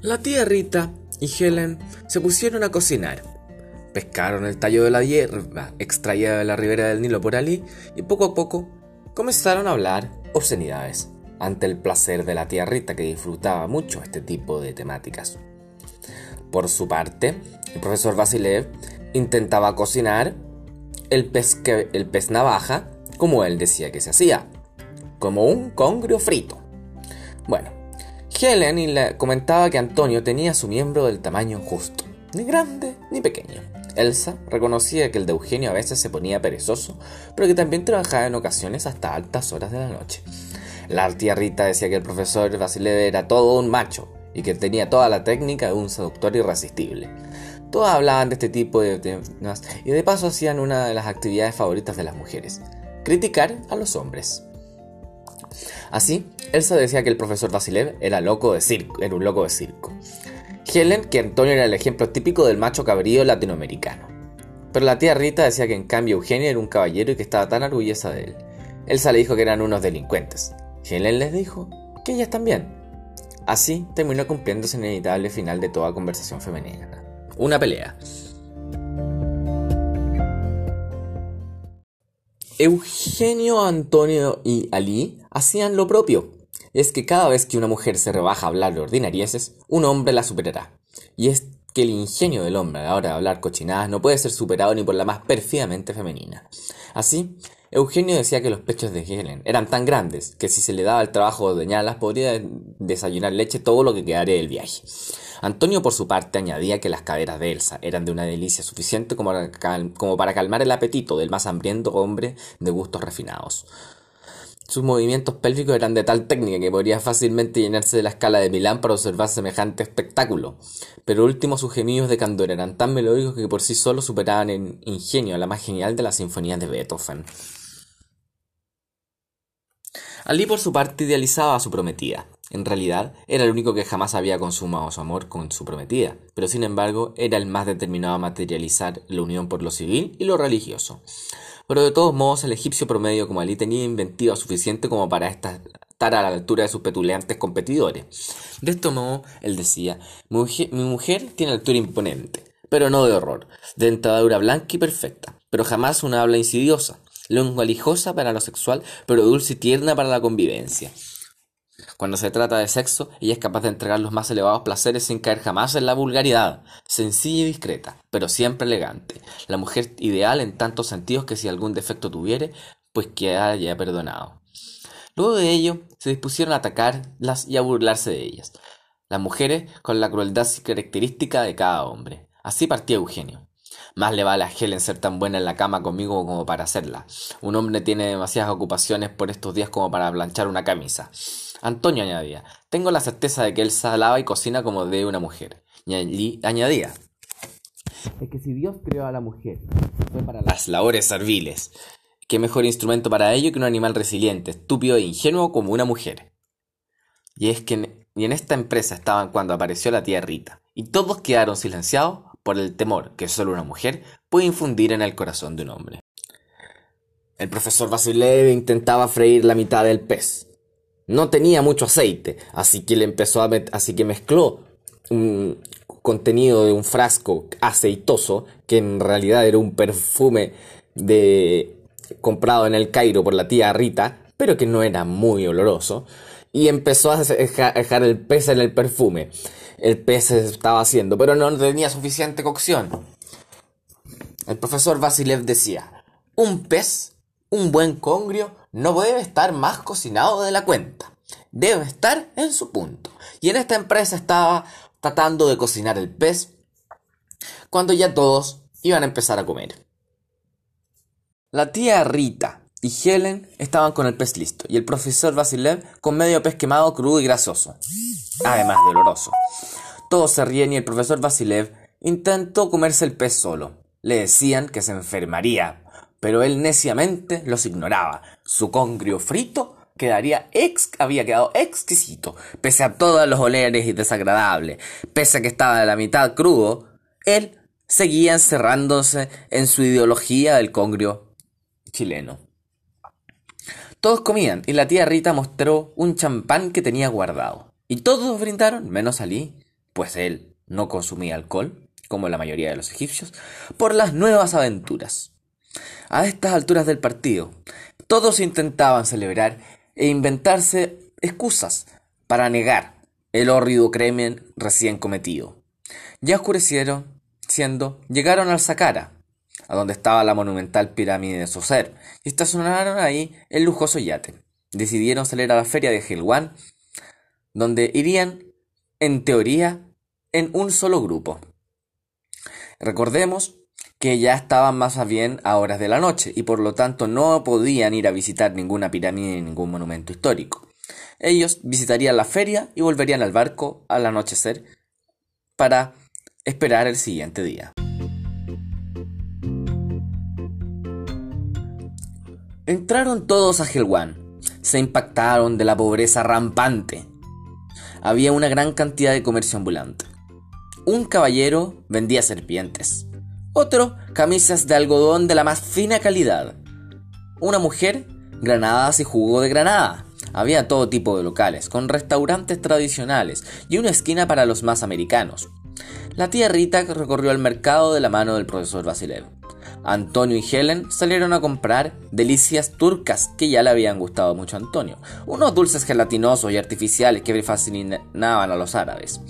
La tía Rita y Helen se pusieron a cocinar. Pescaron el tallo de la hierba extraída de la ribera del Nilo por allí y poco a poco comenzaron a hablar obscenidades ante el placer de la tía Rita que disfrutaba mucho este tipo de temáticas. Por su parte, el profesor Vasilev intentaba cocinar el pez, el pez navaja como él decía que se hacía, como un congrio frito. Bueno, Helen le comentaba que Antonio tenía su miembro del tamaño justo, ni grande ni pequeño. Elsa reconocía que el de Eugenio a veces se ponía perezoso, pero que también trabajaba en ocasiones hasta altas horas de la noche. La tía Rita decía que el profesor Basilev era todo un macho y que tenía toda la técnica de un seductor irresistible. Todas hablaban de este tipo de temas y de paso hacían una de las actividades favoritas de las mujeres, criticar a los hombres. Así, Elsa decía que el profesor Vasilev era, loco de circo, era un loco de circo. Helen que Antonio era el ejemplo típico del macho cabrío latinoamericano. Pero la tía Rita decía que en cambio Eugenio era un caballero y que estaba tan orgullosa de él. Elsa le dijo que eran unos delincuentes. Helen les dijo que ellas también. Así terminó cumpliéndose el inevitable final de toda conversación femenina. Una pelea. Eugenio, Antonio y Ali hacían lo propio. Es que cada vez que una mujer se rebaja a hablar de ordinarieses, un hombre la superará. Y es que el ingenio del hombre a la hora de hablar cochinadas no puede ser superado ni por la más pérfidamente femenina. Así, Eugenio decía que los pechos de Helen eran tan grandes que si se le daba el trabajo de ordeñarlas podría desayunar leche todo lo que quedaría del viaje. Antonio por su parte añadía que las caderas de Elsa eran de una delicia suficiente como para calmar el apetito del más hambriento hombre de gustos refinados. Sus movimientos pélvicos eran de tal técnica que podría fácilmente llenarse de la escala de Milán para observar semejante espectáculo. Pero último sus gemidos de candor eran tan melódicos que por sí solos superaban en ingenio a la más genial de las sinfonías de Beethoven. Ali por su parte idealizaba a su prometida. En realidad, era el único que jamás había consumado su amor con su prometida, pero sin embargo era el más determinado a materializar la unión por lo civil y lo religioso. Pero de todos modos, el egipcio promedio como Ali tenía inventiva suficiente como para estar a la altura de sus petulantes competidores. De este modo, él decía, mi mujer, tiene altura imponente, pero no de horror, de dentadura blanca y perfecta, pero jamás una habla insidiosa, lengua lijosa para lo sexual, pero dulce y tierna para la convivencia. Cuando se trata de sexo, ella es capaz de entregar los más elevados placeres sin caer jamás en la vulgaridad, sencilla y discreta, pero siempre elegante. La mujer ideal en tantos sentidos que si algún defecto tuviere, pues que haya perdonado. Luego de ello, se dispusieron a atacarlas y a burlarse de ellas. Las mujeres con la crueldad característica de cada hombre. Así partía Eugenio. Más le vale a Helen ser tan buena en la cama conmigo como para hacerla. Un hombre tiene demasiadas ocupaciones por estos días como para planchar una camisa. Antonio añadía, tengo la certeza de que él lava y cocina como de una mujer. Y añadía, es que si Dios creó a la mujer fue para las labores serviles, qué mejor instrumento para ello que un animal resiliente, estúpido e ingenuo como una mujer. Y es que en, y en esta empresa estaban cuando apareció la tía Rita, y todos quedaron silenciados por el temor que solo una mujer puede infundir en el corazón de un hombre. El profesor Vasilev intentaba freír la mitad del pez, no tenía mucho aceite, así que le empezó a así que mezcló un contenido de un frasco aceitoso que en realidad era un perfume de comprado en el Cairo por la tía Rita, pero que no era muy oloroso, y empezó a dejar el pez en el perfume. El pez se estaba haciendo, pero no tenía suficiente cocción. El profesor Vasilev decía, un pez, un buen congrio, no debe estar más cocinado de la cuenta. Debe estar en su punto. Y en esta empresa estaba tratando de cocinar el pez cuando ya todos iban a empezar a comer. La tía Rita y Helen estaban con el pez listo y el profesor Vasilev con medio pez quemado crudo y grasoso, además de oloroso. Todos se ríen y el profesor Vasilev intentó comerse el pez solo. Le decían que se enfermaría, pero él neciamente los ignoraba. Su congrio frito quedaría ex había quedado exquisito, pese a todos los oleres y desagradables, pese a que estaba de la mitad crudo, él seguía encerrándose en su ideología del congrio chileno. Todos comían y la tía Rita mostró un champán que tenía guardado. Y todos brindaron, menos Ali, pues él no consumía alcohol, como la mayoría de los egipcios, por las nuevas aventuras. A estas alturas del partido, todos intentaban celebrar e inventarse excusas para negar el horrido crimen recién cometido. Ya oscurecieron, siendo, llegaron al Saqqara, a donde estaba la monumental pirámide de Soser, y estacionaron ahí el lujoso yate. Decidieron salir a la feria de Helwan, donde irían, en teoría, en un solo grupo. Recordemos que ya estaban más bien a horas de la noche y por lo tanto no podían ir a visitar ninguna pirámide ni ningún monumento histórico. Ellos visitarían la feria y volverían al barco al anochecer para esperar el siguiente día. Entraron todos a Helwan. Se impactaron de la pobreza rampante. Había una gran cantidad de comercio ambulante. Un caballero vendía serpientes. Otro, camisas de algodón de la más fina calidad. Una mujer, granadas y jugo de granada. Había todo tipo de locales, con restaurantes tradicionales y una esquina para los más americanos. La tía Rita recorrió el mercado de la mano del profesor Basilev. Antonio y Helen salieron a comprar delicias turcas que ya le habían gustado mucho a Antonio, unos dulces gelatinosos y artificiales que fascinaban a los árabes.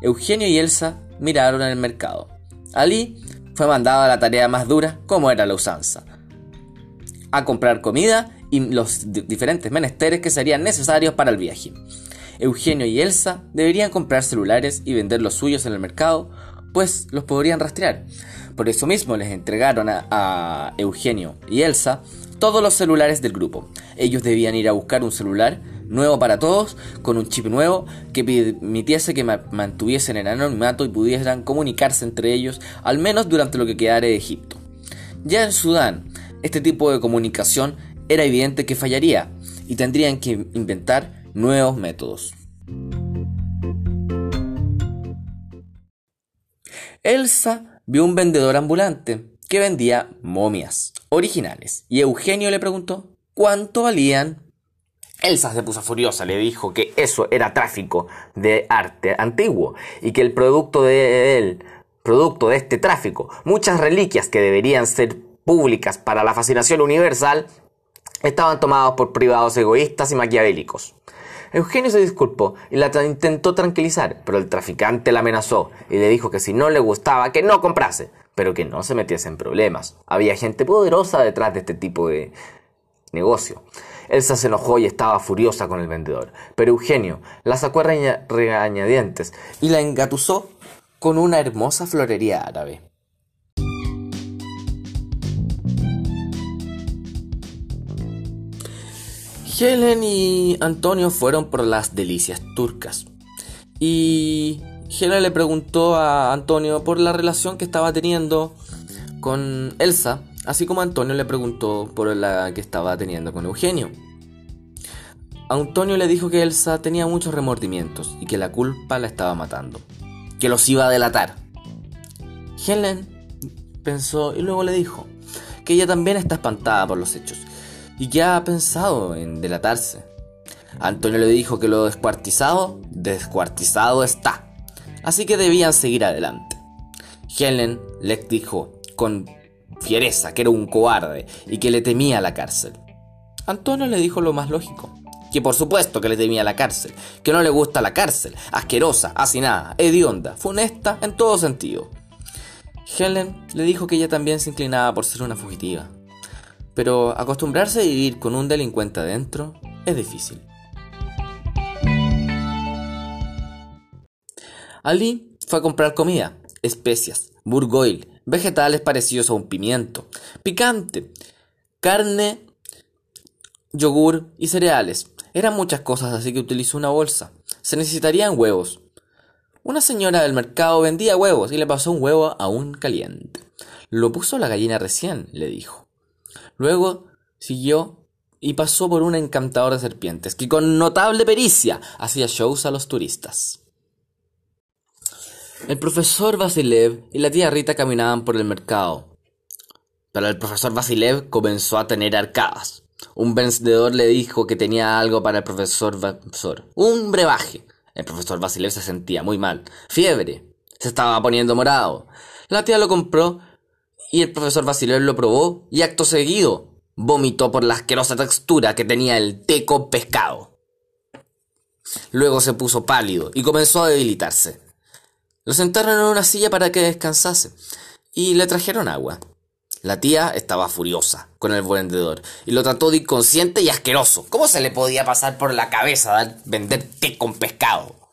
Eugenio y Elsa miraron el mercado. Ali fue mandado a la tarea más dura, como era la usanza, a comprar comida y los diferentes menesteres que serían necesarios para el viaje. Eugenio y Elsa deberían comprar celulares y vender los suyos en el mercado, pues los podrían rastrear. Por eso mismo les entregaron a, Eugenio y Elsa todos los celulares del grupo. Ellos debían ir a buscar un celular nuevo para todos, con un chip nuevo que permitiese que mantuviesen el anonimato y pudieran comunicarse entre ellos, al menos durante lo que quedara de Egipto. Ya en Sudán, este tipo de comunicación era evidente que fallaría y tendrían que inventar nuevos métodos. Elsa vio un vendedor ambulante que vendía momias originales y Eugenio le preguntó cuánto valían. Elsa se puso furiosa, le dijo que eso era tráfico de arte antiguo y que el producto de él, producto de este tráfico, muchas reliquias que deberían ser públicas para la fascinación universal, estaban tomados por privados egoístas y maquiavélicos. Eugenio se disculpó y la intentó tranquilizar, pero el traficante la amenazó y le dijo que si no le gustaba que no comprase, pero que no se metiese en problemas. Había gente poderosa detrás de este tipo de negocio. Elsa se enojó y estaba furiosa con el vendedor, pero Eugenio la sacó a regañadientes y la engatusó con una hermosa florería árabe. Helen y Antonio fueron por las delicias turcas. Y Helen le preguntó a Antonio por la relación que estaba teniendo con Elsa, así como Antonio le preguntó por la que estaba teniendo con Eugenio. Antonio le dijo que Elsa tenía muchos remordimientos y que la culpa la estaba matando, que los iba a delatar. Helen pensó y luego le dijo que ella también está espantada por los hechos y que ha pensado en delatarse. Antonio le dijo que lo descuartizado, descuartizado está, así que debían seguir adelante. Helen le dijo con fiereza que era un cobarde y que le temía la cárcel. Antonio le dijo lo más lógico, que por supuesto que le temía la cárcel, que no le gusta la cárcel, asquerosa, asinada, hedionda, funesta en todo sentido. Helen le dijo que ella también se inclinaba por ser una fugitiva, pero acostumbrarse a vivir con un delincuente adentro es difícil. Ali fue a comprar comida, especias, burgoil, vegetales parecidos a un pimiento, picante, carne, yogur y cereales. Eran muchas cosas, así que utilizó una bolsa. Se necesitarían huevos. Una señora del mercado vendía huevos y le pasó un huevo aún caliente. Lo puso la gallina recién, le dijo. Luego siguió y pasó por un encantador de serpientes que con notable pericia hacía shows a los turistas. El profesor Vasilev y la tía Rita caminaban por el mercado. Pero el profesor Vasilev comenzó a tener arcadas. Un vendedor le dijo que tenía algo para el profesor un brebaje. El profesor Basilev se sentía muy mal. Fiebre. Se estaba poniendo morado. La tía lo compró y el profesor Basilev lo probó y acto seguido vomitó por la asquerosa textura que tenía el té con pescado. Luego se puso pálido y comenzó a debilitarse. Lo sentaron en una silla para que descansase y le trajeron agua. La tía estaba furiosa con el vendedor y lo trató de inconsciente y asqueroso. ¿Cómo se le podía pasar por la cabeza dar, vender té con pescado?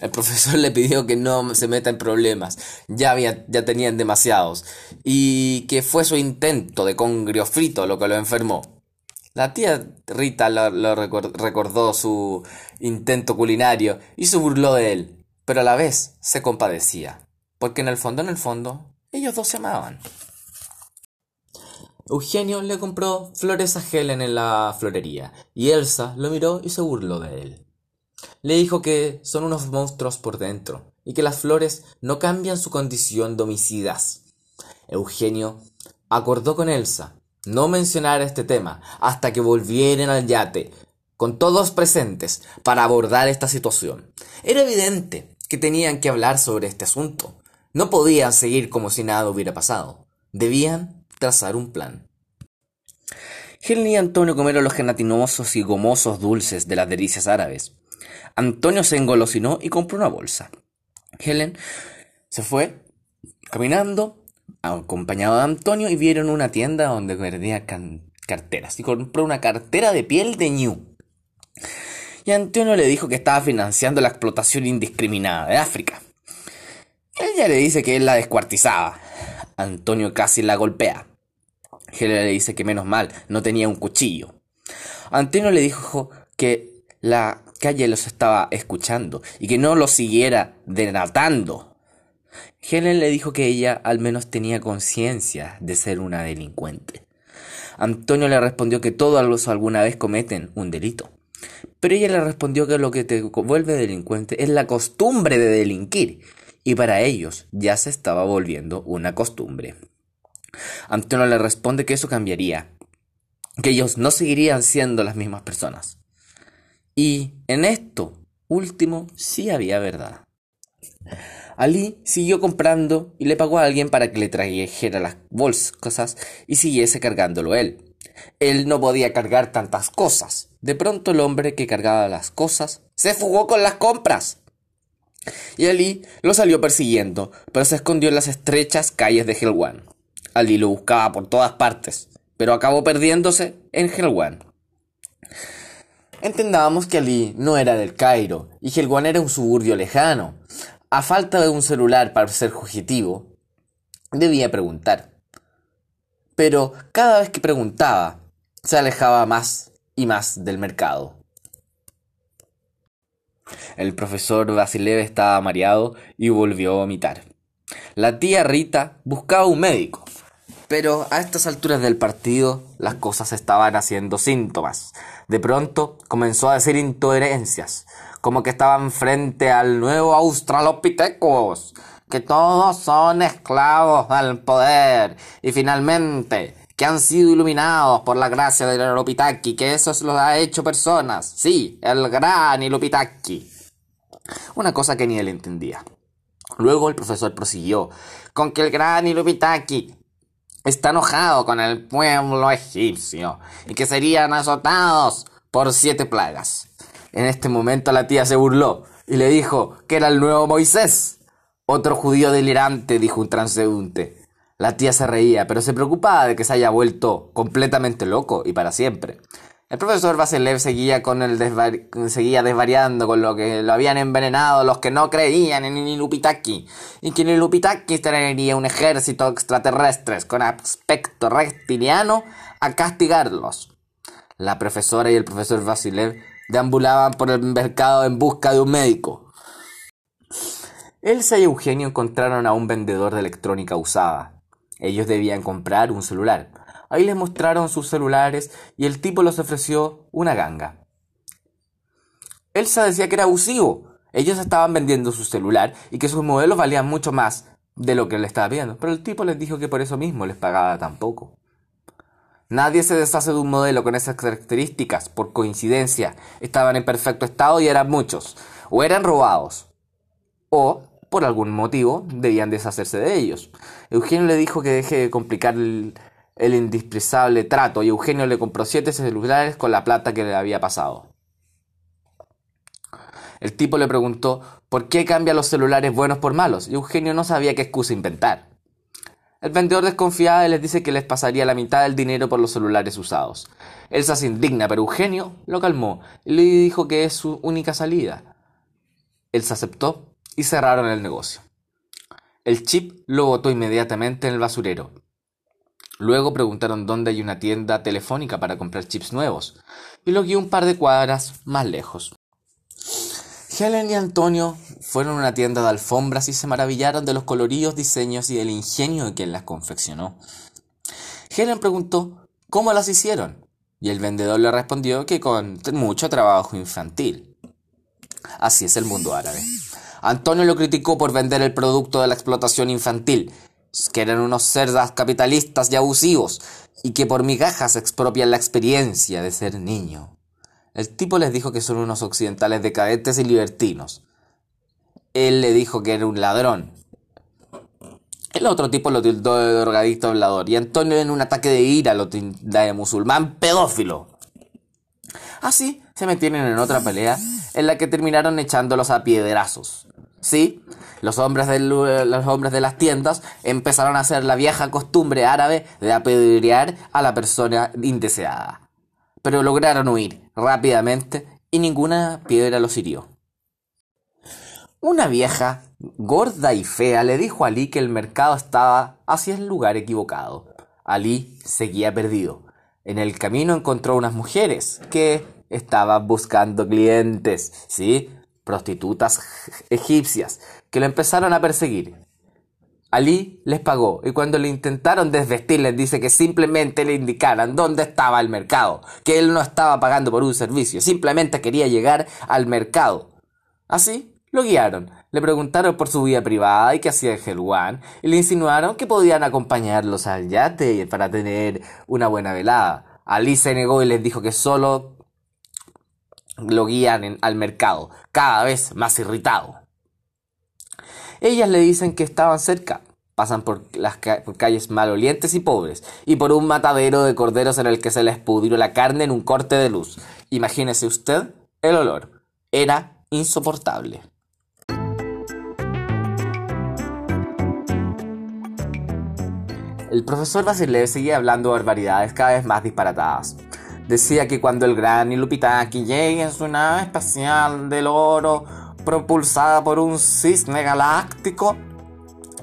El profesor le pidió que no se meta en problemas, ya, había, ya tenían demasiados, y que fue su intento de congrio frito lo que lo enfermó. La tía Rita lo, recordó su intento culinario y se burló de él, pero a la vez se compadecía, porque en el fondo, en el fondo, ellos dos se amaban. Eugenio le compró flores a Helen en la florería, y Elsa lo miró y se burló de él. Le dijo que son unos monstruos por dentro, y que las flores no cambian su condición de homicidas. Eugenio acordó con Elsa no mencionar este tema hasta que volvieran al yate, con todos presentes, para abordar esta situación. Era evidente que tenían que hablar sobre este asunto. No podían seguir como si nada hubiera pasado. Debían trazar un plan. Helen y Antonio comieron los gelatinosos y gomosos dulces de las delicias árabes. Antonio se engolosinó y compró una bolsa. Helen se fue caminando, acompañado de Antonio, y vieron una tienda donde vendía carteras. Y compró una cartera de piel de ñu. Y Antonio le dijo que estaba financiando la explotación indiscriminada de África. Ella le dice que él la descuartizaba. Antonio casi la golpea. Helen le dice que menos mal, no tenía un cuchillo. Antonio le dijo que la calle los estaba escuchando y que no los siguiera denatando. Helen le dijo que ella al menos tenía conciencia de ser una delincuente. Antonio le respondió que todos alguna vez cometen un delito. Pero ella le respondió que lo que te vuelve delincuente es la costumbre de delinquir, y para ellos ya se estaba volviendo una costumbre. Antonio le responde que eso cambiaría, que ellos no seguirían siendo las mismas personas. Y en esto último sí había verdad. Ali siguió comprando y le pagó a alguien para que le trajera las bolsas, y siguiese cargándolo él. Él no podía cargar tantas cosas. De pronto el hombre que cargaba las cosas se fugó con las compras. Y Ali lo salió persiguiendo, pero se escondió en las estrechas calles de Helwan. Ali lo buscaba por todas partes, pero acabó perdiéndose en Helwan. Entendábamos que Ali no era del Cairo y Helwan era un suburbio lejano. A falta de un celular para ser fugitivo, debía preguntar. Pero cada vez que preguntaba, se alejaba más y más del mercado. El profesor Basilev estaba mareado y volvió a vomitar. La tía Rita buscaba un médico, pero a estas alturas del partido las cosas estaban haciendo síntomas. De pronto comenzó a decir incoherencias, como que estaban frente al nuevo Australopithecus, que todos son esclavos del poder, y finalmente que han sido iluminados por la gracia del Ilupitaki, que eso los ha hecho personas. Sí, el gran Ilupitaki. Una cosa que ni él entendía. Luego el profesor prosiguió con que el gran Ilupitaki está enojado con el pueblo egipcio y que serían azotados por siete plagas. En este momento la tía se burló y le dijo que era el nuevo Moisés. Otro judío delirante, dijo un transeúnte. La tía se reía, pero se preocupaba de que se haya vuelto completamente loco y para siempre. El profesor Vaselev seguía con el seguía desvariando con lo que lo habían envenenado los que no creían en Ilupitaki y que Ilupitaki traería un ejército extraterrestres con aspecto reptiliano a castigarlos. La profesora y el profesor Vasilev deambulaban por el mercado en busca de un médico. Elsa y Eugenio encontraron a un vendedor de electrónica usada. Ellos debían comprar un celular. Ahí les mostraron sus celulares y el tipo les ofreció una ganga. Elsa decía que era abusivo. Ellos estaban vendiendo su celular y que sus modelos valían mucho más de lo que le estaba pidiendo. Pero el tipo les dijo que por eso mismo les pagaba tan poco. Nadie se deshace de un modelo con esas características por coincidencia. Estaban en perfecto estado y eran muchos. O eran robados. O, por algún motivo, debían deshacerse de ellos. Eugenio le dijo que deje de complicar el, el indispensable trato y Eugenio le compró siete celulares con la plata que le había pasado. El tipo le preguntó por qué cambia los celulares buenos por malos y Eugenio no sabía qué excusa inventar. El vendedor desconfiaba y les dice que les pasaría la mitad del dinero por los celulares usados. Elsa se indigna, pero Eugenio lo calmó y le dijo que es su única salida. Elsa aceptó y cerraron el negocio. El chip lo botó inmediatamente en el basurero. Luego preguntaron dónde hay una tienda telefónica para comprar chips nuevos y lo guió un par de cuadras más lejos. Helen y Antonio fueron a una tienda de alfombras y se maravillaron de los coloridos diseños y del ingenio de quien las confeccionó. Helen preguntó cómo las hicieron y el vendedor le respondió que con mucho trabajo infantil. Así es el mundo árabe. Antonio lo criticó por vender el producto de la explotación infantil, que eran unos cerdas capitalistas y abusivos, y que por migajas expropian la experiencia de ser niño. El tipo les dijo que son unos occidentales decadentes y libertinos. Él le dijo que era un ladrón. El otro tipo lo tildó de drogadicto hablador. Y Antonio en un ataque de ira lo tildó de musulmán pedófilo. Así se metieron en otra pelea en la que terminaron echándolos a piedrazos. Sí, los hombres, los hombres de las tiendas empezaron a hacer la vieja costumbre árabe de apedrear a la persona indeseada pero lograron huir rápidamente y ninguna piedra los hirió. Una vieja, gorda y fea, le dijo a Ali que el mercado estaba hacia el lugar equivocado. Ali seguía perdido. En el camino encontró unas mujeres que estaban buscando clientes, ¿sí? Prostitutas egipcias, que lo empezaron a perseguir. Ali les pagó y cuando le intentaron desvestir les dice que simplemente le indicaran dónde estaba el mercado, que él no estaba pagando por un servicio, simplemente quería llegar al mercado. Así lo guiaron, le preguntaron por su vida privada y qué hacía en Helwan y le insinuaron que podían acompañarlos al yate para tener una buena velada. Ali se negó y les dijo que solo lo guían al mercado, cada vez más irritado. Ellas le dicen que estaban cerca. Pasan por las calles malolientes y pobres, y por un matadero de corderos en el que se les pudrió la carne en un corte de luz. Imagínese usted el olor. Era insoportable. El profesor Basilev seguía hablando barbaridades cada vez más disparatadas. Decía que cuando el gran Ilupitaki llegue en su nave espacial del oro, propulsada por un cisne galáctico,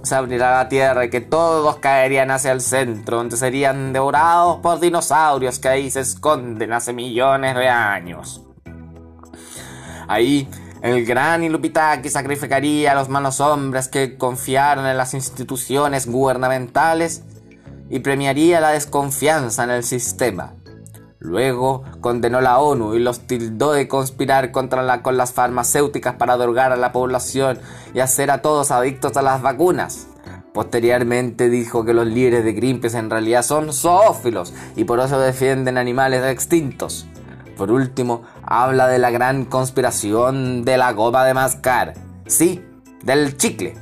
se abrirá la Tierra y que todos caerían hacia el centro, donde serían devorados por dinosaurios que ahí se esconden hace millones de años. Ahí, el gran Ilupitaki sacrificaría a los malos hombres que confiaron en las instituciones gubernamentales y premiaría la desconfianza en el sistema. Luego condenó la ONU y los tildó de conspirar contra la, con las farmacéuticas para drogar a la población y hacer a todos adictos a las vacunas. Posteriormente dijo que los líderes de Greenpeace en realidad son zoófilos y por eso defienden animales extintos. Por último, habla de la gran conspiración de la goma de mascar. Sí, del chicle,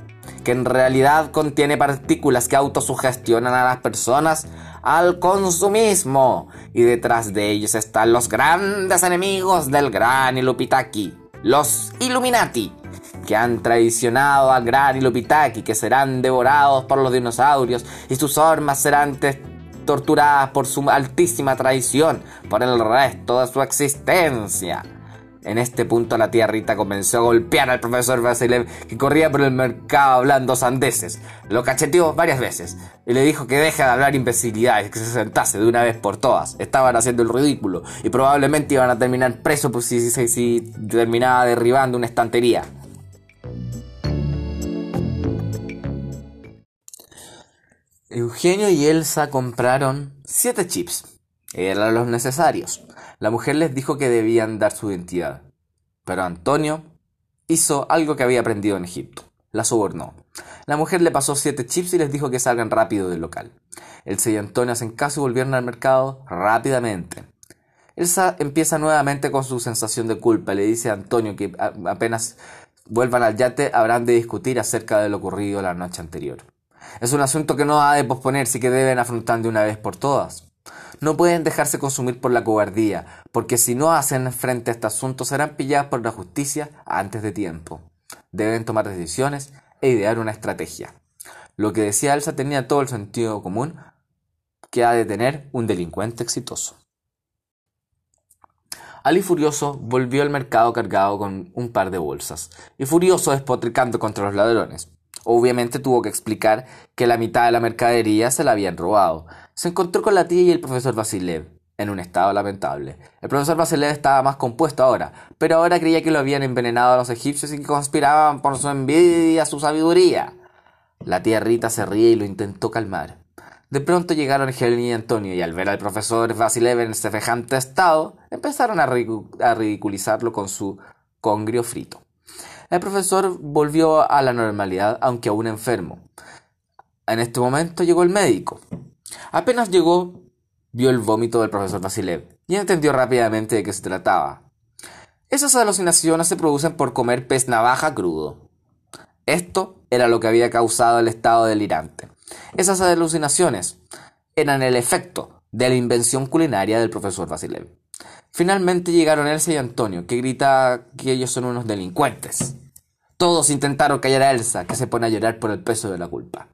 que en realidad contiene partículas que autosugestionan a las personas al consumismo. Y detrás de ellos están los grandes enemigos del gran Ilupitaki, los Illuminati, que han traicionado al gran Ilupitaki, que serán devorados por los dinosaurios y sus armas serán torturadas por su altísima traición por el resto de su existencia. En este punto la tía Rita comenzó a golpear al profesor Vasilev que corría por el mercado hablando sandeces. Lo cacheteó varias veces y le dijo que deje de hablar imbecilidades, que se sentase de una vez por todas. Estaban haciendo el ridículo y probablemente iban a terminar presos pues, si, si terminaba derribando una estantería. Eugenio y Elsa compraron siete chips. Eran los necesarios. La mujer les dijo que debían dar su identidad. Pero Antonio hizo algo que había aprendido en Egipto. La sobornó. La mujer le pasó siete chips y les dijo que salgan rápido del local. Elsa y Antonio hacen caso y volvieron al mercado rápidamente. Elsa empieza nuevamente con su sensación de culpa. Le dice a Antonio que apenas vuelvan al yate habrán de discutir acerca de lo ocurrido la noche anterior. Es un asunto que no ha de posponerse y que deben afrontar de una vez por todas. No pueden dejarse consumir por la cobardía, porque si no hacen frente a este asunto serán pillados por la justicia antes de tiempo. Deben tomar decisiones e idear una estrategia. Lo que decía Elsa tenía todo el sentido común que ha de tener un delincuente exitoso. Ali furioso volvió al mercado cargado con un par de bolsas, y furioso despotricando contra los ladrones. Obviamente tuvo que explicar que la mitad de la mercadería se la habían robado. Se encontró con la tía y el profesor Vasilev, en un estado lamentable. El profesor Vasilev estaba más compuesto ahora, pero ahora creía que lo habían envenenado a los egipcios y que conspiraban por su envidia, su sabiduría. La tía Rita se ríe y lo intentó calmar. De pronto llegaron Helen y Antonio y al ver al profesor Vasilev en semejante estado, empezaron a, ridiculizarlo con su congrio frito. El profesor volvió a la normalidad, aunque aún enfermo. En este momento llegó el médico. Apenas llegó, vio el vómito del profesor Vasilev y entendió rápidamente de qué se trataba. Esas alucinaciones se producen por comer pez navaja crudo. Esto era lo que había causado el estado delirante. Esas alucinaciones eran el efecto de la invención culinaria del profesor Vasilev. Finalmente llegaron Elsa y Antonio, que grita que ellos son unos delincuentes. Todos intentaron callar a Elsa, que se pone a llorar por el peso de la culpa.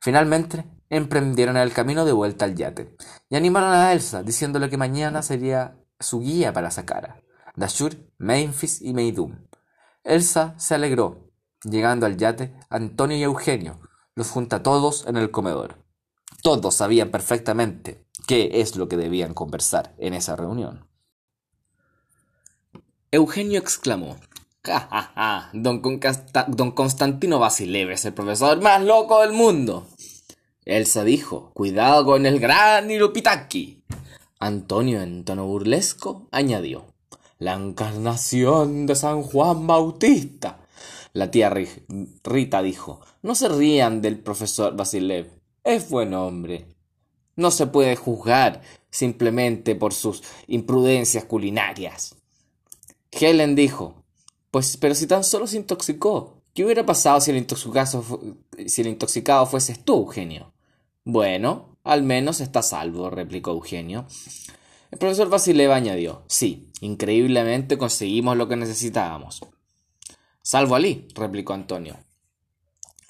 Finalmente emprendieron el camino de vuelta al yate y animaron a Elsa diciéndole que mañana sería su guía para Sakara, Dashur, Memphis y Meidum. Elsa se alegró. Llegando al yate, Antonio y Eugenio los junta a todos en el comedor. Todos sabían perfectamente qué es lo que debían conversar en esa reunión. Eugenio exclamó: ¡Ja, ja, ja! Don, Constantino Basilev es el profesor más loco del mundo. Elsa dijo: Cuidado con el gran Irupitaki. Antonio, en tono burlesco, añadió: La encarnación de San Juan Bautista. La tía Rita dijo: No se rían del profesor Basilev. Es buen hombre. No se puede juzgar simplemente por sus imprudencias culinarias. Helen dijo: Pues, pero si tan solo se intoxicó. ¿Qué hubiera pasado si el, si el intoxicado fueses tú, Eugenio? Bueno, al menos está salvo, replicó Eugenio. El profesor Basilev añadió: Sí, increíblemente conseguimos lo que necesitábamos. Salvo Ali, replicó Antonio.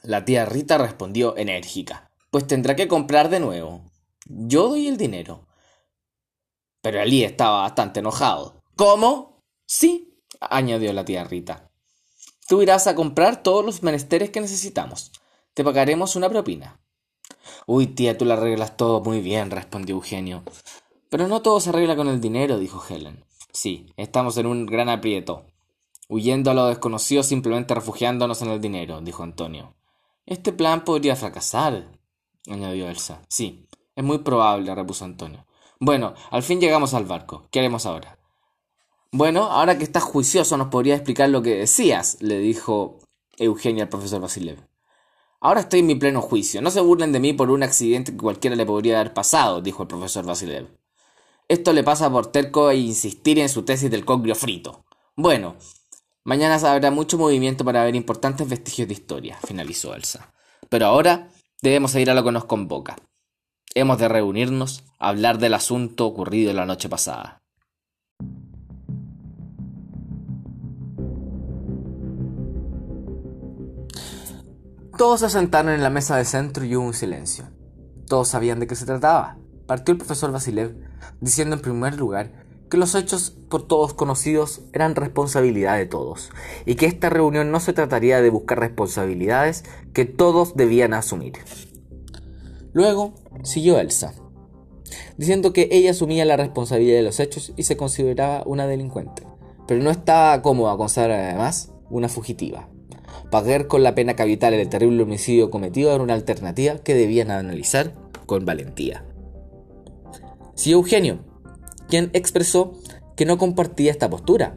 La tía Rita respondió enérgica. Pues tendrá que comprar de nuevo. Yo doy el dinero. Pero Ali estaba bastante enojado. ¿Cómo? Sí, añadió la tía Rita. Tú irás a comprar todos los menesteres que necesitamos. Te pagaremos una propina. Uy, tía, tú la arreglas todo muy bien, respondió Eugenio. Pero no todo se arregla con el dinero, dijo Helen. Sí, estamos en un gran aprieto. Huyendo a lo desconocido simplemente refugiándonos en el dinero, dijo Antonio. Este plan podría fracasar, añadió Elsa. Sí, es muy probable, repuso Antonio. Bueno, al fin llegamos al barco. ¿Qué haremos ahora? Bueno, ahora que estás juicioso, ¿nos podría explicar lo que decías? le dijo Eugenia al profesor Vasilev. Ahora estoy en mi pleno juicio. No se burlen de mí por un accidente que cualquiera le podría haber pasado, dijo el profesor Vasilev. Esto le pasa por terco e insistir en su tesis del congrio frito. Bueno, Mañana habrá mucho movimiento para ver importantes vestigios de historia, finalizó Elsa. Pero ahora debemos ir a lo que nos convoca. Hemos de reunirnos hablar del asunto ocurrido la noche pasada. Todos se sentaron en la mesa de centro y hubo un silencio. Todos sabían de qué se trataba. Partió el profesor Vasilev diciendo en primer lugar que los hechos por todos conocidos eran responsabilidad de todos, y que esta reunión no se trataría de buscar responsabilidades que todos debían asumir. Luego siguió Elsa, diciendo que ella asumía la responsabilidad de los hechos y se consideraba una delincuente, pero no estaba cómoda con ser además una fugitiva. Pagar con la pena capital el terrible homicidio cometido era una alternativa que debían analizar con valentía. Si Eugenio quien expresó que no compartía esta postura,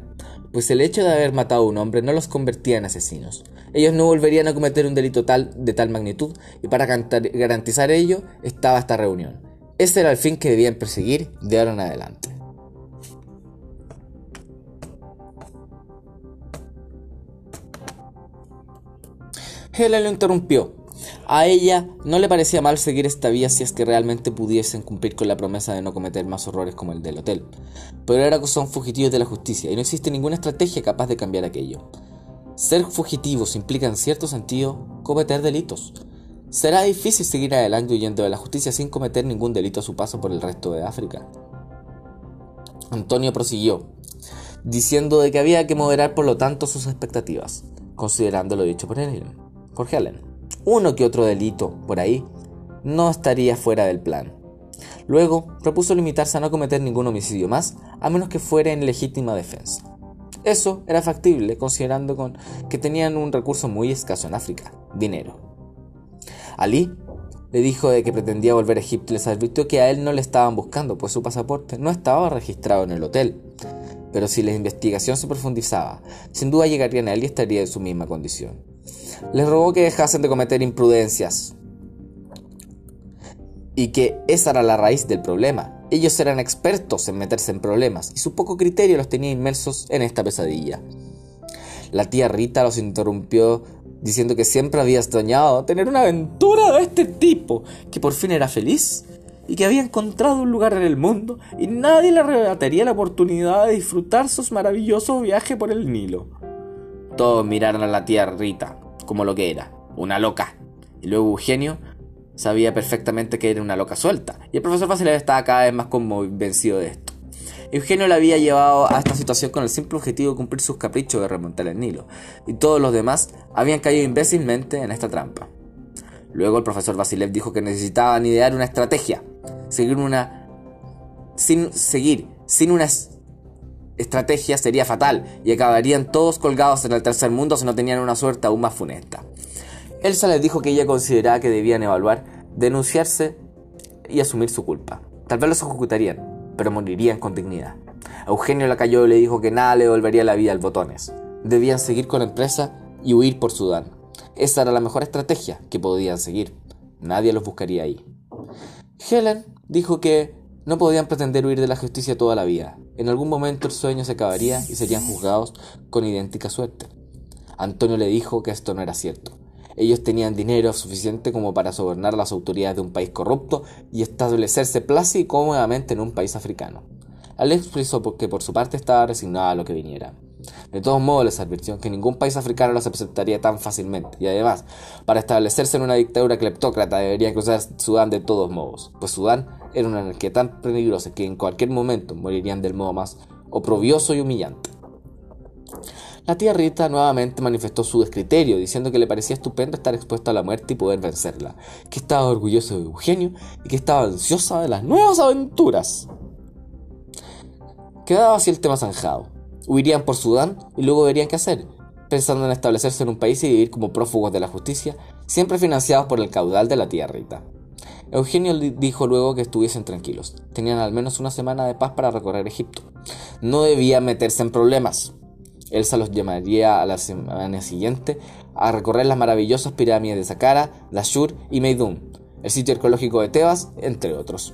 pues el hecho de haber matado a un hombre no los convertía en asesinos. Ellos no volverían a cometer un delito tal, de tal magnitud, y para garantizar ello estaba esta reunión. Ese era el fin que debían perseguir de ahora en adelante. Helen lo interrumpió. A ella no le parecía mal seguir esta vía si es que realmente pudiesen cumplir con la promesa de no cometer más horrores como el del hotel. Pero ahora son fugitivos de la justicia y no existe ninguna estrategia capaz de cambiar aquello. Ser fugitivos implica en cierto sentido cometer delitos. Será difícil seguir adelante huyendo de la justicia sin cometer ningún delito a su paso por el resto de África. Antonio prosiguió, diciendo de que había que moderar por lo tanto sus expectativas, considerando lo dicho por Helen. Por Helen. Uno que otro delito por ahí no estaría fuera del plan. Luego propuso limitarse a no cometer ningún homicidio más, a menos que fuera en legítima defensa. Eso era factible considerando con que tenían un recurso muy escaso en África, dinero. Ali le dijo de que pretendía volver a Egipto y les advirtió que a él no le estaban buscando, pues su pasaporte no estaba registrado en el hotel. Pero si la investigación se profundizaba, sin duda llegarían a él y estaría en su misma condición. Les rogó que dejasen de cometer imprudencias y que esa era la raíz del problema, ellos eran expertos en meterse en problemas y su poco criterio los tenía inmersos en esta pesadilla. La tía Rita los interrumpió diciendo que siempre había extrañado tener una aventura de este tipo, que por fin era feliz y que había encontrado un lugar en el mundo y nadie le arrebataría la oportunidad de disfrutar sus maravillosos viajes por el Nilo. Todos miraron a la tía Rita como lo que era, una loca. Y luego Eugenio sabía perfectamente que era una loca suelta, y el profesor Vasilev estaba cada vez más convencido de esto. Eugenio le había llevado a esta situación con el simple objetivo de cumplir sus caprichos de remontar el Nilo, y todos los demás habían caído imbécilmente en esta trampa. Luego el profesor Vasilev dijo que necesitaban idear una estrategia, seguir una... sin seguir, sin una estrategia sería fatal y acabarían todos colgados en el tercer mundo si no tenían una suerte aún más funesta. Elsa les dijo que ella consideraba que debían evaluar, denunciarse y asumir su culpa. Tal vez los ejecutarían, pero morirían con dignidad. Eugenio la cayó y le dijo que nada le volvería la vida al botones. Debían seguir con la empresa y huir por Sudán. Esa era la mejor estrategia que podían seguir. Nadie los buscaría ahí. Helen dijo que no podían pretender huir de la justicia toda la vida. En algún momento el sueño se acabaría y serían juzgados con idéntica suerte. Antonio le dijo que esto no era cierto, ellos tenían dinero suficiente como para sobornar a las autoridades de un país corrupto y establecerse plácido y cómodamente en un país africano. Alex expresó que por su parte estaba resignado a lo que viniera. De todos modos, les advirtió que ningún país africano los aceptaría tan fácilmente, y además, para establecerse en una dictadura cleptócrata deberían cruzar Sudán de todos modos, pues Sudán era una anarquía tan peligrosa que en cualquier momento morirían del modo más oprobioso y humillante. La tía Rita nuevamente manifestó su descriterio, diciendo que le parecía estupendo estar expuesto a la muerte y poder vencerla, que estaba orgulloso de Eugenio y que estaba ansiosa de las nuevas aventuras. Quedaba así el tema zanjado. Huirían por Sudán y luego verían qué hacer, pensando en establecerse en un país y vivir como prófugos de la justicia, siempre financiados por el caudal de la tía Rita. Eugenio dijo luego que estuviesen tranquilos. Tenían al menos una semana de paz para recorrer Egipto. No debían meterse en problemas. Elsa los llamaría a la semana siguiente a recorrer las maravillosas pirámides de Saqqara, Lashur y Meidum, el sitio arqueológico de Tebas, entre otros.